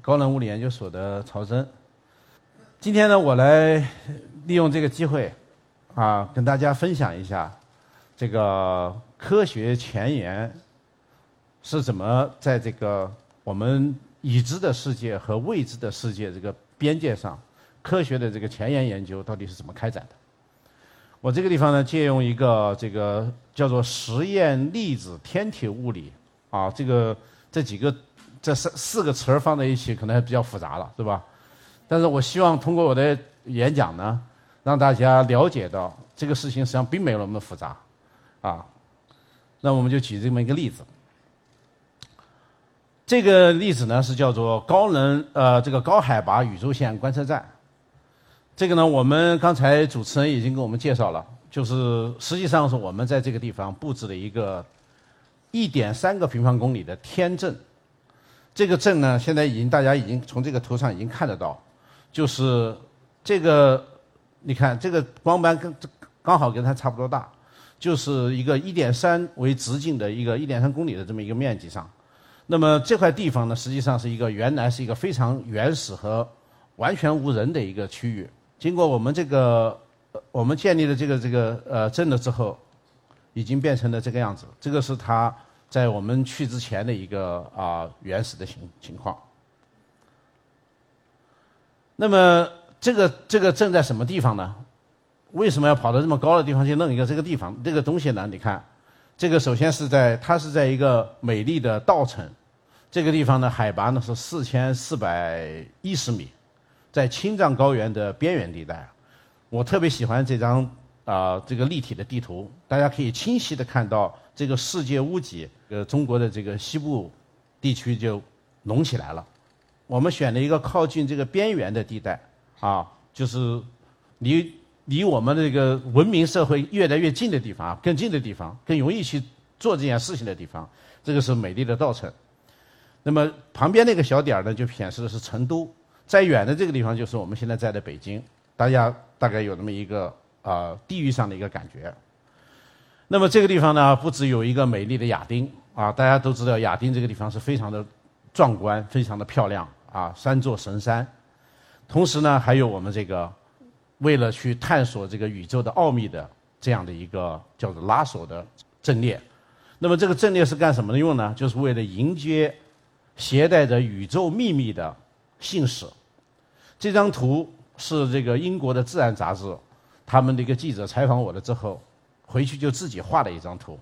高能物理研究所的曹真。今天呢，我来利用这个机会，啊，跟大家分享一下这个科学前沿是怎么在这个我们已知的世界和未知的世界这个边界上，科学的这个前沿研究到底是怎么开展的。我这个地方呢，借用一个这个叫做实验粒子天体物理啊，这个。这几个这四四个词儿放在一起，可能还比较复杂了，是吧？但是我希望通过我的演讲呢，让大家了解到这个事情实际上并没有那么复杂，啊。那我们就举这么一个例子。这个例子呢是叫做高能呃这个高海拔宇宙线观测站。这个呢，我们刚才主持人已经给我们介绍了，就是实际上是我们在这个地方布置了一个。一点三个平方公里的天阵，这个镇呢，现在已经大家已经从这个图上已经看得到，就是这个，你看这个光斑跟刚好跟它差不多大，就是一个一点三为直径的一个一点三公里的这么一个面积上，那么这块地方呢，实际上是一个原来是一个非常原始和完全无人的一个区域，经过我们这个我们建立了这个这个呃镇了之后。已经变成了这个样子，这个是它在我们去之前的一个啊原始的情情况。那么这个这个正在什么地方呢？为什么要跑到这么高的地方去弄一个这个地方？这个东西呢？你看，这个首先是在它是在一个美丽的稻城，这个地方呢海拔呢是四千四百一十米，在青藏高原的边缘地带。我特别喜欢这张。啊，这个立体的地图，大家可以清晰的看到这个世界屋脊，呃，中国的这个西部地区就隆起来了。我们选了一个靠近这个边缘的地带，啊，就是离离我们这个文明社会越来越近的地方，更近的地方，更容易去做这件事情的地方。这个是美丽的稻城。那么旁边那个小点儿呢，就显示的是成都。再远的这个地方就是我们现在在的北京。大家大概有那么一个。啊，地域上的一个感觉。那么这个地方呢，不只有一个美丽的亚丁啊，大家都知道亚丁这个地方是非常的壮观、非常的漂亮啊，三座神山。同时呢，还有我们这个为了去探索这个宇宙的奥秘的这样的一个叫做拉索的阵列。那么这个阵列是干什么的用呢？就是为了迎接携带着宇宙秘密的信使。这张图是这个英国的《自然》杂志。他们的一个记者采访我了之后，回去就自己画了一张图，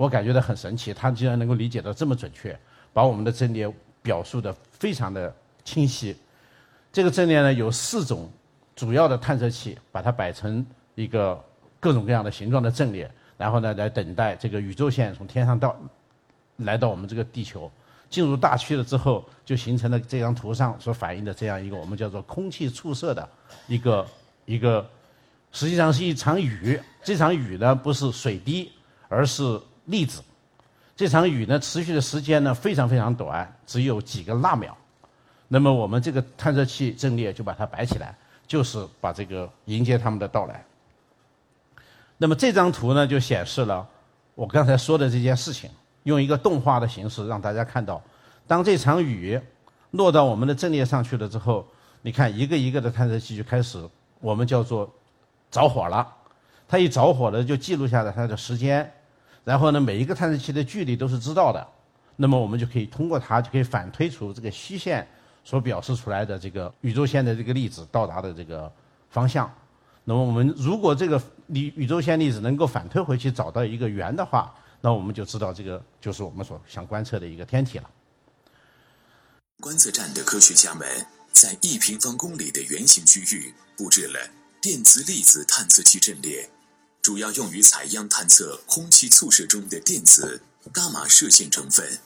我感觉到很神奇，他竟然能够理解到这么准确，把我们的阵列表述的非常的清晰。这个阵列呢有四种主要的探测器，把它摆成一个各种各样的形状的阵列，然后呢来等待这个宇宙线从天上到来到我们这个地球，进入大区了之后，就形成了这张图上所反映的这样一个我们叫做空气触射的一个一个。实际上是一场雨，这场雨呢不是水滴，而是粒子。这场雨呢持续的时间呢非常非常短，只有几个纳秒。那么我们这个探测器阵列就把它摆起来，就是把这个迎接他们的到来。那么这张图呢就显示了我刚才说的这件事情，用一个动画的形式让大家看到，当这场雨落到我们的阵列上去了之后，你看一个一个的探测器就开始，我们叫做。着火了，它一着火了就记录下来它的时间，然后呢每一个探测器的距离都是知道的，那么我们就可以通过它就可以反推出这个虚线所表示出来的这个宇宙线的这个粒子到达的这个方向。那么我们如果这个宇宇宙线粒子能够反推回去找到一个圆的话，那我们就知道这个就是我们所想观测的一个天体了。观测站的科学家们在一平方公里的圆形区域布置了。电磁粒子探测器阵列主要用于采样探测空气辐射中的电子、伽马射线成分。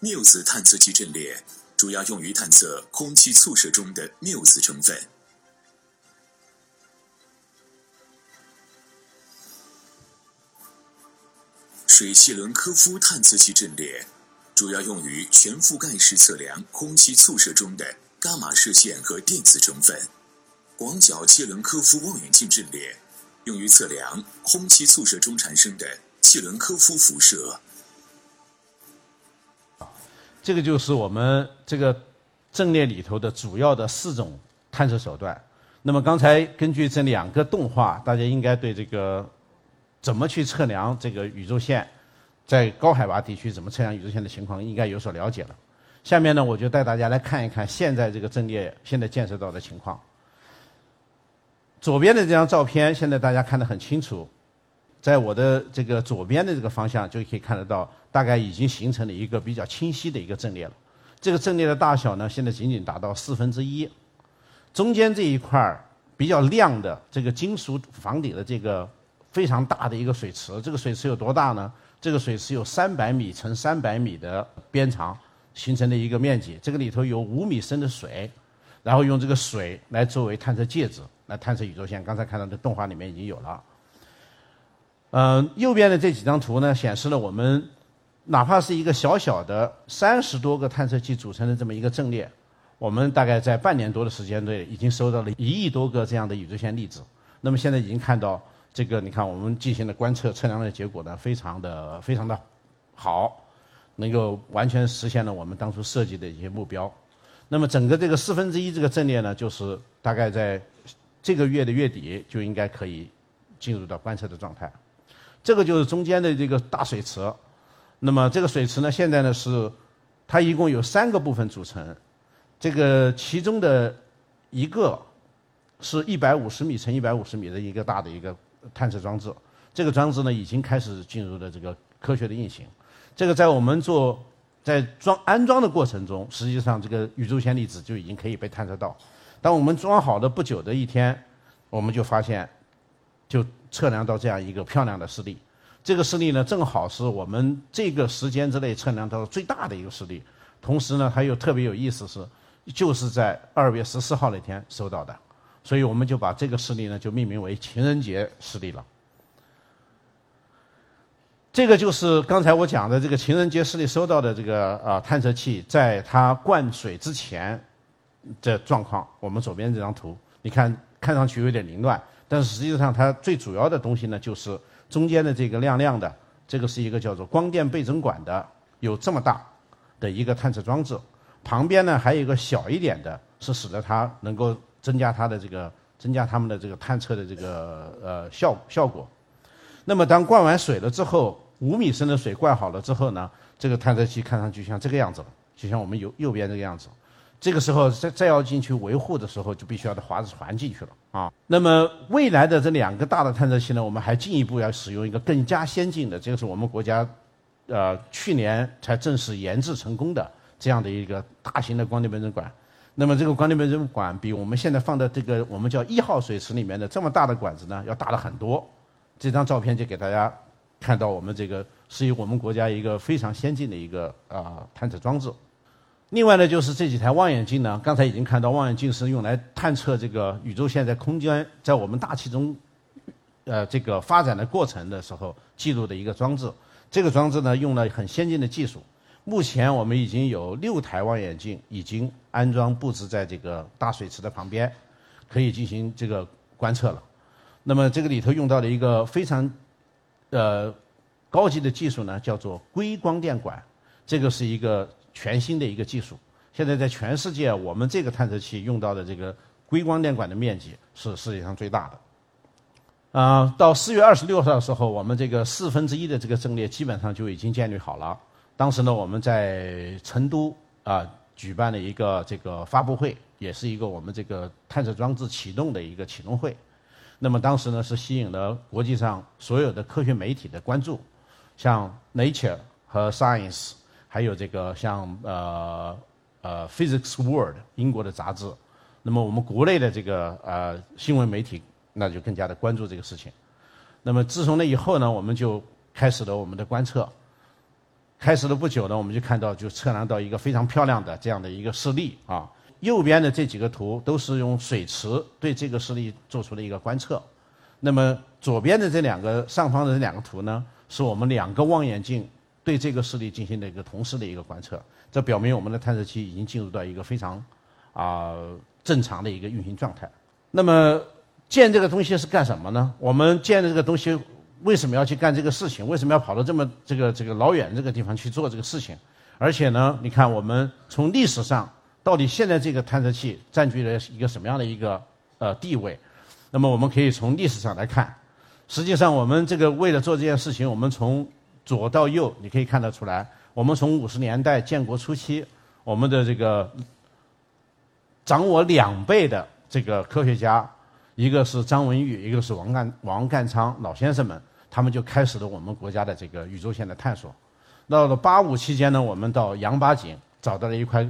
缪子探测器阵列主要用于探测空气簇射中的缪子成分。水谢伦科夫探测器阵列主要用于全覆盖式测量空气簇射中的伽马射线和电子成分。广角切伦科夫望远镜阵列用于测量空气簇射中产生的切伦科夫辐射。这个就是我们这个阵列里头的主要的四种探测手段。那么刚才根据这两个动画，大家应该对这个怎么去测量这个宇宙线，在高海拔地区怎么测量宇宙线的情况应该有所了解了。下面呢，我就带大家来看一看现在这个阵列现在建设到的情况。左边的这张照片，现在大家看得很清楚，在我的这个左边的这个方向就可以看得到，大概已经形成了一个比较清晰的一个阵列了。这个阵列的大小呢，现在仅仅达到四分之一。中间这一块儿比较亮的这个金属房顶的这个非常大的一个水池，这个水池有多大呢？这个水池有三百米乘三百米的边长形成的一个面积，这个里头有五米深的水，然后用这个水来作为探测介质。来探测宇宙线，刚才看到的动画里面已经有了。嗯，右边的这几张图呢，显示了我们哪怕是一个小小的三十多个探测器组成的这么一个阵列，我们大概在半年多的时间内，已经收到了一亿多个这样的宇宙线粒子。那么现在已经看到这个，你看我们进行的观测测量的结果呢，非常的非常的好，能够完全实现了我们当初设计的一些目标。那么整个这个四分之一这个阵列呢，就是大概在。这个月的月底就应该可以进入到观测的状态。这个就是中间的这个大水池。那么这个水池呢，现在呢是它一共有三个部分组成。这个其中的一个是一百五十米乘一百五十米的一个大的一个探测装置。这个装置呢已经开始进入了这个科学的运行。这个在我们做在装安装的过程中，实际上这个宇宙线粒子就已经可以被探测到。当我们装好的不久的一天，我们就发现，就测量到这样一个漂亮的视力。这个视力呢，正好是我们这个时间之内测量到最大的一个视力。同时呢，还有特别有意思是，就是在二月十四号那天收到的，所以我们就把这个视力呢就命名为情人节视力了。这个就是刚才我讲的这个情人节视力收到的这个啊探测器，在它灌水之前。的状况，我们左边这张图，你看看上去有点凌乱，但是实际上它最主要的东西呢，就是中间的这个亮亮的，这个是一个叫做光电倍增管的，有这么大的一个探测装置，旁边呢还有一个小一点的，是使得它能够增加它的这个增加它们的这个探测的这个呃效效果。那么当灌完水了之后，五米深的水灌好了之后呢，这个探测器看上去像这个样子了，就像我们右右边这个样子。这个时候再再要进去维护的时候，就必须要划着船进去了啊。那么未来的这两个大的探测器呢，我们还进一步要使用一个更加先进的，这个是我们国家，呃，去年才正式研制成功的这样的一个大型的光电倍增管。那么这个光电倍增管比我们现在放的这个我们叫一号水池里面的这么大的管子呢，要大了很多。这张照片就给大家看到，我们这个是我们国家一个非常先进的一个啊探测装置。另外呢，就是这几台望远镜呢，刚才已经看到，望远镜是用来探测这个宇宙现在空间在我们大气中，呃，这个发展的过程的时候记录的一个装置。这个装置呢，用了很先进的技术。目前我们已经有六台望远镜已经安装布置在这个大水池的旁边，可以进行这个观测了。那么这个里头用到的一个非常，呃，高级的技术呢，叫做硅光电管。这个是一个。全新的一个技术，现在在全世界，我们这个探测器用到的这个硅光电管的面积是世界上最大的。啊，到四月二十六号的时候，我们这个四分之一的这个阵列基本上就已经建立好了。当时呢，我们在成都啊举办了一个这个发布会，也是一个我们这个探测装置启动的一个启动会。那么当时呢，是吸引了国际上所有的科学媒体的关注，像 Nature 和 Science。还有这个像呃呃《Physics World》英国的杂志，那么我们国内的这个呃新闻媒体那就更加的关注这个事情。那么自从那以后呢，我们就开始了我们的观测。开始了不久呢，我们就看到就测量到一个非常漂亮的这样的一个示例啊。右边的这几个图都是用水池对这个示例做出了一个观测，那么左边的这两个上方的这两个图呢，是我们两个望远镜对这个示例进行的一个同时的一个观测，这表明我们的探测器已经进入到一个非常啊正常的一个运行状态。那么建这个东西是干什么呢？我们建的这个东西为什么要去干这个事情？为什么要跑到这么这个这个老远这个地方去做这个事情？而且呢，你看我们从历史上。到底现在这个探测器占据了一个什么样的一个呃地位？那么我们可以从历史上来看，实际上我们这个为了做这件事情，我们从左到右你可以看得出来，我们从五十年代建国初期，我们的这个掌握两倍的这个科学家，一个是张文玉，一个是王干王干昌老先生们，他们就开始了我们国家的这个宇宙线的探索。到了八五期间呢，我们到杨八井找到了一块。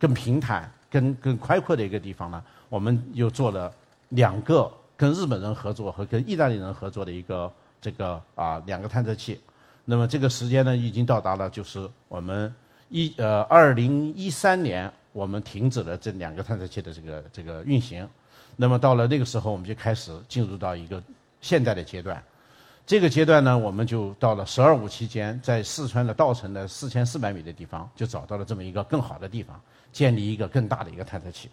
更平坦、更更开阔的一个地方呢，我们又做了两个跟日本人合作和跟意大利人合作的一个这个啊两个探测器。那么这个时间呢，已经到达了，就是我们一呃二零一三年我们停止了这两个探测器的这个这个运行。那么到了那个时候，我们就开始进入到一个现代的阶段。这个阶段呢，我们就到了“十二五”期间，在四川的稻城的四千四百米的地方，就找到了这么一个更好的地方。建立一个更大的一个探测器。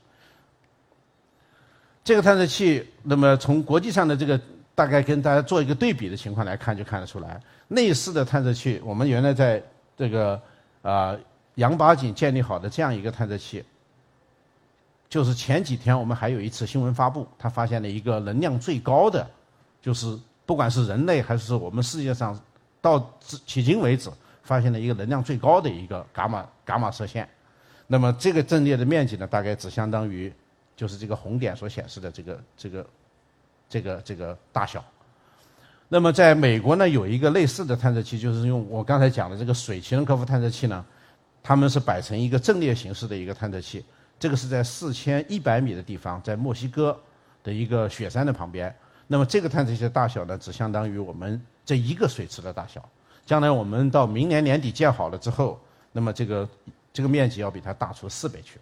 这个探测器，那么从国际上的这个大概跟大家做一个对比的情况来看，就看得出来，类似的探测器，我们原来在这个啊杨八井建立好的这样一个探测器，就是前几天我们还有一次新闻发布，他发现了一个能量最高的，就是不管是人类还是我们世界上到迄今为止发现了一个能量最高的一个伽马伽马射线。那么这个阵列的面积呢，大概只相当于，就是这个红点所显示的这个这个这个这个大小。那么在美国呢，有一个类似的探测器，就是用我刚才讲的这个水奇能科夫探测器呢，他们是摆成一个阵列形式的一个探测器。这个是在四千一百米的地方，在墨西哥的一个雪山的旁边。那么这个探测器的大小呢，只相当于我们这一个水池的大小。将来我们到明年年底建好了之后，那么这个。这个面积要比它大出四倍去。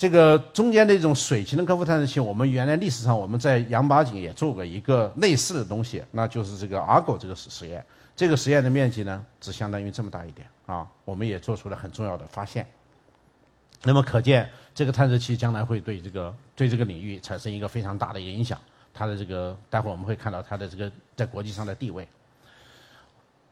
这个中间的这种水型的科夫探测器，我们原来历史上我们在羊八井也做过一个类似的东西，那就是这个 Argo 这个实实验。这个实验的面积呢，只相当于这么大一点啊。我们也做出了很重要的发现。那么可见，这个探测器将来会对这个对这个领域产生一个非常大的影响。它的这个，待会我们会看到它的这个在国际上的地位。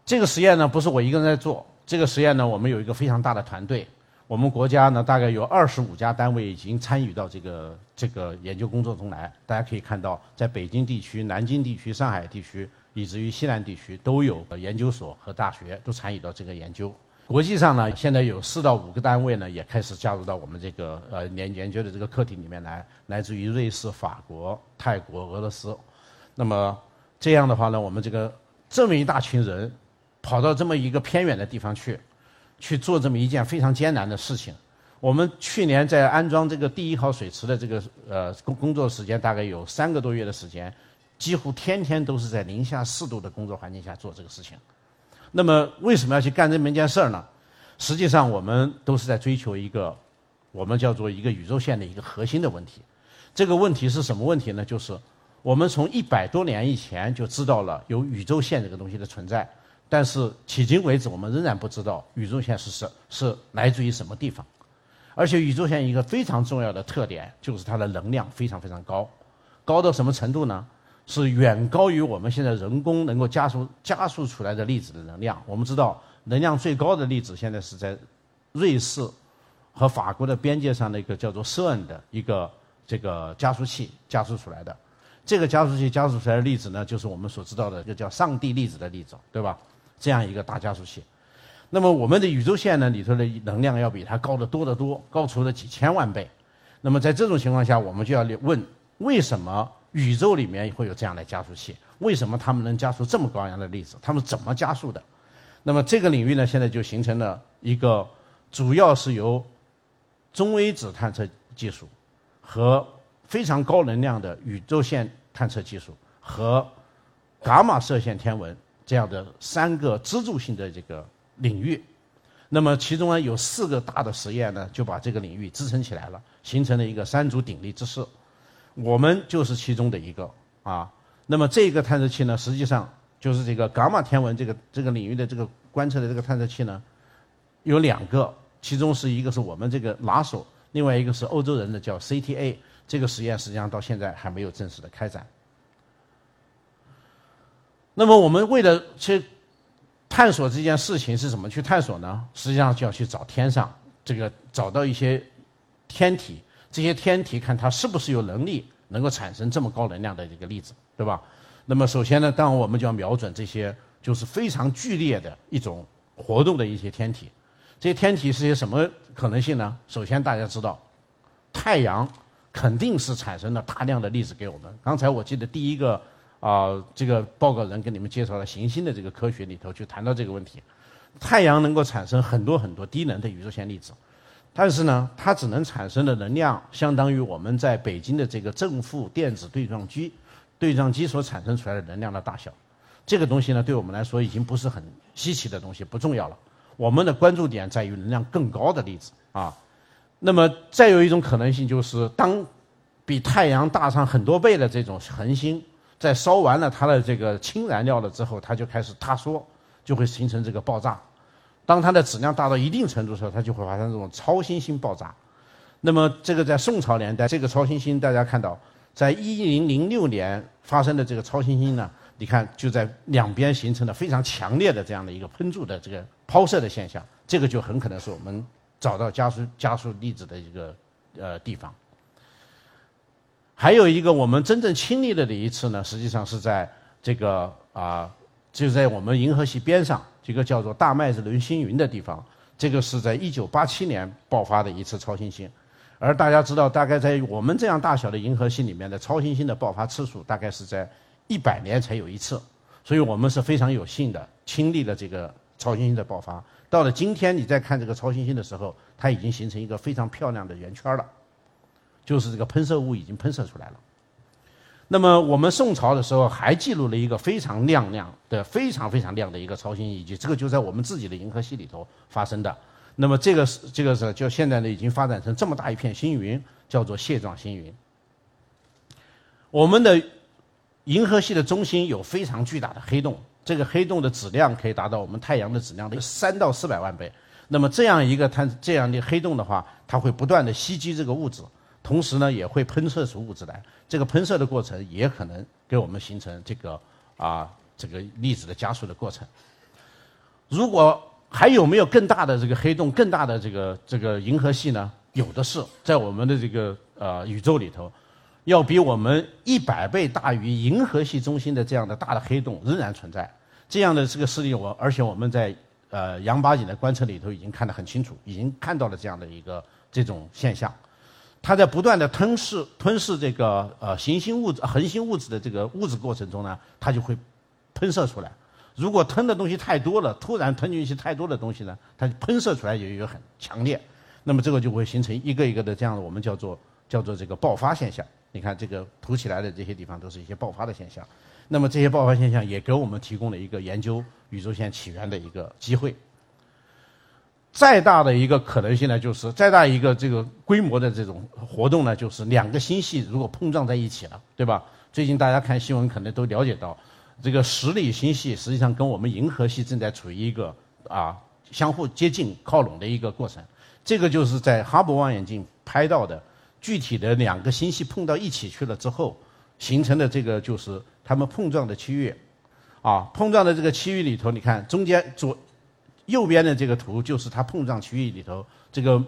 这个实验呢，不是我一个人在做。这个实验呢，我们有一个非常大的团队，我们国家呢大概有二十五家单位已经参与到这个这个研究工作中来。大家可以看到，在北京地区、南京地区、上海地区，以至于西南地区，都有研究所和大学都参与到这个研究。国际上呢，现在有四到五个单位呢，也开始加入到我们这个呃研研究的这个课题里面来，来自于瑞士、法国、泰国、俄罗斯。那么这样的话呢，我们这个这么一大群人。跑到这么一个偏远的地方去，去做这么一件非常艰难的事情。我们去年在安装这个第一号水池的这个呃工工作时间大概有三个多月的时间，几乎天天都是在零下四度的工作环境下做这个事情。那么为什么要去干这么一件事儿呢？实际上我们都是在追求一个我们叫做一个宇宙线的一个核心的问题。这个问题是什么问题呢？就是我们从一百多年以前就知道了有宇宙线这个东西的存在。但是迄今为止，我们仍然不知道宇宙线是什是来自于什么地方，而且宇宙线一个非常重要的特点就是它的能量非常非常高，高到什么程度呢？是远高于我们现在人工能够加速加速出来的粒子的能量。我们知道，能量最高的粒子现在是在瑞士和法国的边界上的一个叫做 CERN 的一个这个加速器加速出来的。这个加速器加速出来的粒子呢，就是我们所知道的，就叫上帝粒子的粒子，对吧？这样一个大加速器，那么我们的宇宙线呢里头的能量要比它高得多得多，高出了几千万倍。那么在这种情况下，我们就要问：为什么宇宙里面会有这样的加速器？为什么它们能加速这么高样的粒子？它们怎么加速的？那么这个领域呢，现在就形成了一个，主要是由中微子探测技术和非常高能量的宇宙线探测技术和伽马射线天文。这样的三个支柱性的这个领域。那么其中呢有四个大的实验呢，就把这个领域支撑起来了，形成了一个三足鼎立之势。我们就是其中的一个啊。那么这个探测器呢，实际上就是这个伽马天文这个这个领域的这个观测的这个探测器呢，有两个，其中是一个是我们这个拿手，另外一个是欧洲人的叫 CTA。这个实验实际上到现在还没有正式的开展。那么我们为了去探索这件事情是怎么去探索呢？实际上就要去找天上这个找到一些天体，这些天体看它是不是有能力能够产生这么高能量的这个粒子，对吧？那么首先呢，当然我们就要瞄准这些就是非常剧烈的一种活动的一些天体。这些天体是些什么可能性呢？首先大家知道，太阳肯定是产生了大量的粒子给我们。刚才我记得第一个啊，这个报告人给你们介绍了行星的这个科学里头就谈到这个问题，太阳能够产生很多很多低能的宇宙线粒子，但是呢，它只能产生的能量相当于我们在北京的这个正负电子对撞机。对撞机所产生出来的能量的大小，这个东西呢，对我们来说已经不是很稀奇的东西，不重要了。我们的关注点在于能量更高的粒子啊。那么再有一种可能性就是，当比太阳大上很多倍的这种恒星，在烧完了它的这个氢燃料了之后，它就开始塌缩，就会形成这个爆炸。当它的质量大到一定程度的时候，它就会发生这种超新星爆炸。那么这个在宋朝年代，这个超新星大家看到。在一零零六年发生的这个超新星呢，你看就在两边形成了非常强烈的这样的一个喷柱的这个抛射的现象，这个就很可能是我们找到加速加速粒子的一个呃地方。还有一个我们真正亲历的的一次呢，实际上是在这个啊，就在我们银河系边上这个叫做大麦哲伦星云的地方，这个是在一九八七年爆发的一次超新星。而大家知道，大概在我们这样大小的银河系里面的超新星的爆发次数，大概是在一百年才有一次，所以我们是非常有幸的亲历了这个超新星的爆发。到了今天，你再看这个超新星的时候，它已经形成一个非常漂亮的圆圈了，就是这个喷射物已经喷射出来了。那么我们宋朝的时候还记录了一个非常亮亮的、非常非常亮的一个超新星，以及这个就在我们自己的银河系里头发生的。那么这个是这个是就现在呢已经发展成这么大一片星云，叫做蟹状星云。我们的银河系的中心有非常巨大的黑洞，这个黑洞的质量可以达到我们太阳的质量的三到四百万倍。那么这样一个它这样的黑洞的话，它会不断的吸积这个物质，同时呢也会喷射出物质来。这个喷射的过程也可能给我们形成这个啊这个粒子的加速的过程。如果还有没有更大的这个黑洞、更大的这个这个银河系呢？有的是，在我们的这个呃宇宙里头，要比我们一百倍大于银河系中心的这样的大的黑洞仍然存在。这样的这个事例，我而且我们在呃杨八井的观测里头已经看得很清楚，已经看到了这样的一个这种现象。它在不断的吞噬吞噬这个呃行星物质、恒星物质的这个物质过程中呢，它就会喷射出来。如果吞的东西太多了，突然吞进去太多的东西呢，它喷射出来也有很强烈，那么这个就会形成一个一个的这样的我们叫做叫做这个爆发现象。你看这个凸起来的这些地方都是一些爆发的现象，那么这些爆发现象也给我们提供了一个研究宇宙线起源的一个机会。再大的一个可能性呢，就是再大一个这个规模的这种活动呢，就是两个星系如果碰撞在一起了，对吧？最近大家看新闻可能都了解到。这个十里星系实际上跟我们银河系正在处于一个啊相互接近靠拢的一个过程。这个就是在哈勃望远镜拍到的具体的两个星系碰到一起去了之后形成的这个就是它们碰撞的区域。啊，碰撞的这个区域里头，你看中间左右边的这个图就是它碰撞区域里头这个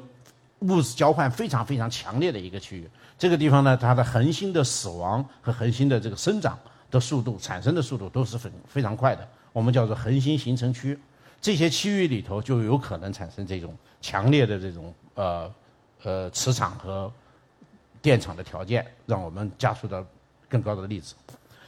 物质交换非常非常强烈的一个区域。这个地方呢，它的恒星的死亡和恒星的这个生长。的速度产生的速度都是非非常快的，我们叫做恒星形成区，这些区域里头就有可能产生这种强烈的这种呃呃磁场和电场的条件，让我们加速到更高的粒子。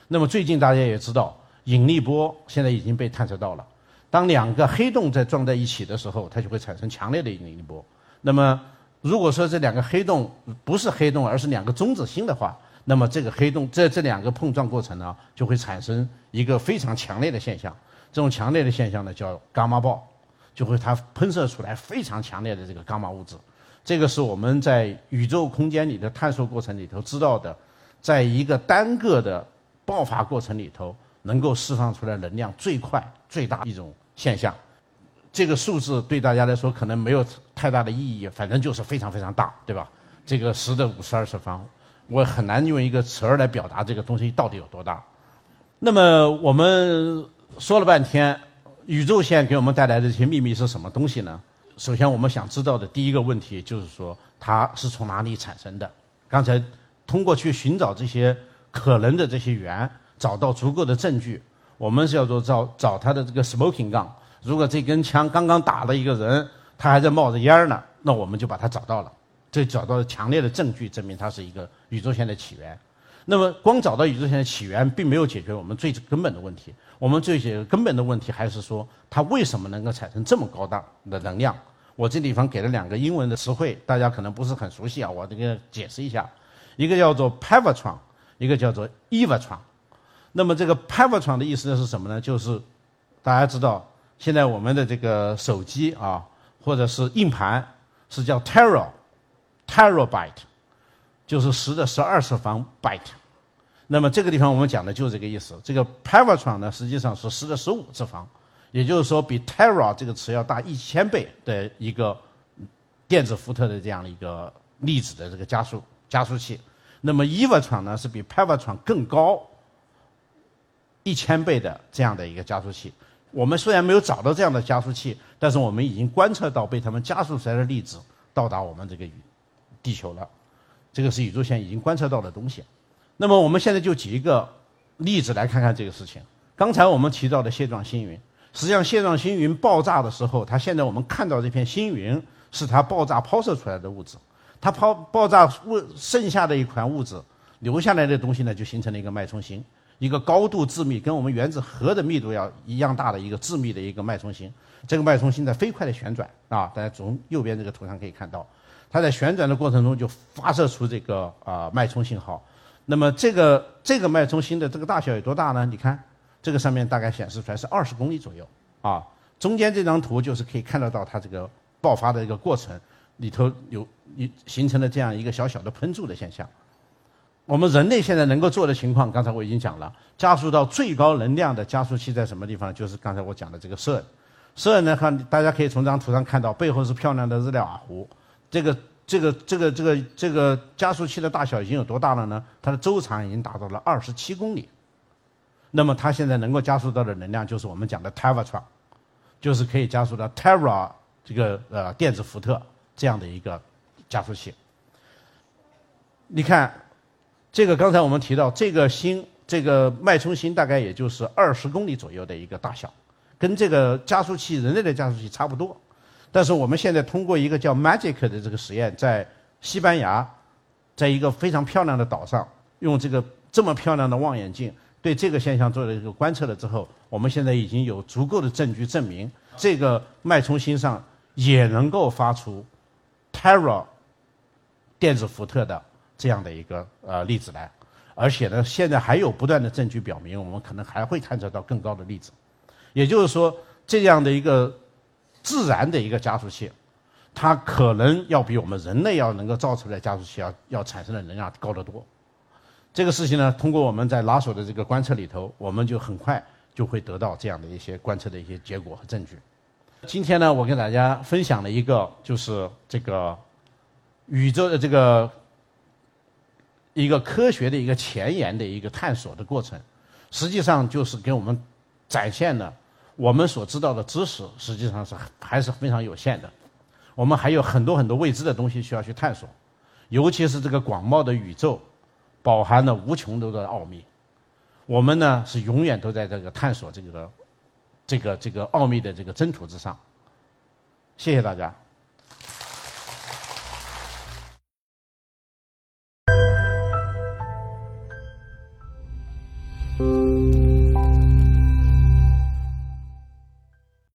那么最近大家也知道，引力波现在已经被探测到了，当两个黑洞在撞在一起的时候，它就会产生强烈的引力波。那么如果说这两个黑洞不是黑洞，而是两个中子星的话，那么这个黑洞这这两个碰撞过程呢，就会产生一个非常强烈的现象。这种强烈的现象呢，叫伽马暴。就会它喷射出来非常强烈的这个伽马物质。这个是我们在宇宙空间里的探索过程里头知道的，在一个单个的爆发过程里头，能够释放出来能量最快、最大一种现象。这个数字对大家来说可能没有太大的意义，反正就是非常非常大，对吧？这个十的五十二次方，我很难用一个词儿来表达这个东西到底有多大。那么我们说了半天，宇宙线给我们带来的这些秘密是什么东西呢？首先，我们想知道的第一个问题就是说，它是从哪里产生的？刚才通过去寻找这些可能的这些源，找到足够的证据，我们是要做找找它的这个 smoking gun。如果这根枪刚刚打了一个人，他还在冒着烟呢，那我们就把它找到了。这找到了强烈的证据，证明它是一个宇宙线的起源。那么，光找到宇宙线的起源，并没有解决我们最根本的问题。我们最解根本的问题还是说，它为什么能够产生这么高大的能量？我这地方给了两个英文的词汇，大家可能不是很熟悉啊，我这个解释一下。一个叫做 Pavotron，一个叫做 Evatron。那么这个 Pavotron 的意思是什么呢？就是大家知道，现在我们的这个手机啊，或者是硬盘是叫 Tera，Terabyte。就是十的十二次方 byte，那么这个地方我们讲的就是这个意思。这个 Pavotron 呢，实际上是十的十五次方，也就是说比 Tera 这个词要大一千倍的一个电子伏特的这样的一个粒子的这个加速加速器。那么 Evatron 呢，是比 Pavotron 更高一千倍的这样的一个加速器。我们虽然没有找到这样的加速器，但是我们已经观测到被它们加速出来的粒子到达我们这个地球了。这个是宇宙线已经观测到的东西，那么我们现在就举一个例子来看看这个事情。刚才我们提到的蟹状星云，实际上蟹状星云爆炸的时候，它现在我们看到这片星云是它爆炸抛射出来的物质，它抛爆炸物剩下的一款物质留下来的东西呢，就形成了一个脉冲星，一个高度致密，跟我们原子核的密度要一样大的一个致密的一个脉冲星。这个脉冲星在飞快的旋转啊，大家从右边这个图上可以看到。它在旋转的过程中就发射出这个啊脉冲信号，那么这个这个脉冲星的这个大小有多大呢？你看这个上面大概显示出来是二十公里左右啊。中间这张图就是可以看得到它这个爆发的一个过程，里头有一形成了这样一个小小的喷注的现象。我们人类现在能够做的情况，刚才我已经讲了，加速到最高能量的加速器在什么地方？就是刚才我讲的这个 CERN，CERN 呢，看大家可以从这张图上看到，背后是漂亮的日内瓦湖。这个这个这个这个这个加速器的大小已经有多大了呢？它的周长已经达到了二十七公里。那么它现在能够加速到的能量就是我们讲的 Tevatron，就是可以加速到 Tera 这个呃电子伏特这样的一个加速器。你看，这个刚才我们提到这个星，这个脉冲星大概也就是二十公里左右的一个大小，跟这个加速器人类的加速器差不多。但是我们现在通过一个叫 Magic 的这个实验，在西班牙，在一个非常漂亮的岛上，用这个这么漂亮的望远镜对这个现象做了一个观测了之后，我们现在已经有足够的证据证明，这个脉冲星上也能够发出 Tera 电子伏特的这样的一个呃例子来，而且呢，现在还有不断的证据表明，我们可能还会探测到更高的粒子，也就是说，这样的一个。自然的一个加速器，它可能要比我们人类要能够造出来加速器要要产生的能量高得多。这个事情呢，通过我们在拉索的这个观测里头，我们就很快就会得到这样的一些观测的一些结果和证据。今天呢，我跟大家分享了一个就是这个宇宙的这个一个科学的一个前沿的一个探索的过程，实际上就是给我们展现了。我们所知道的知识实际上是还是非常有限的，我们还有很多很多未知的东西需要去探索，尤其是这个广袤的宇宙，饱含了无穷多的奥秘。我们呢是永远都在这个探索这个这个这个奥秘的这个征途之上。谢谢大家。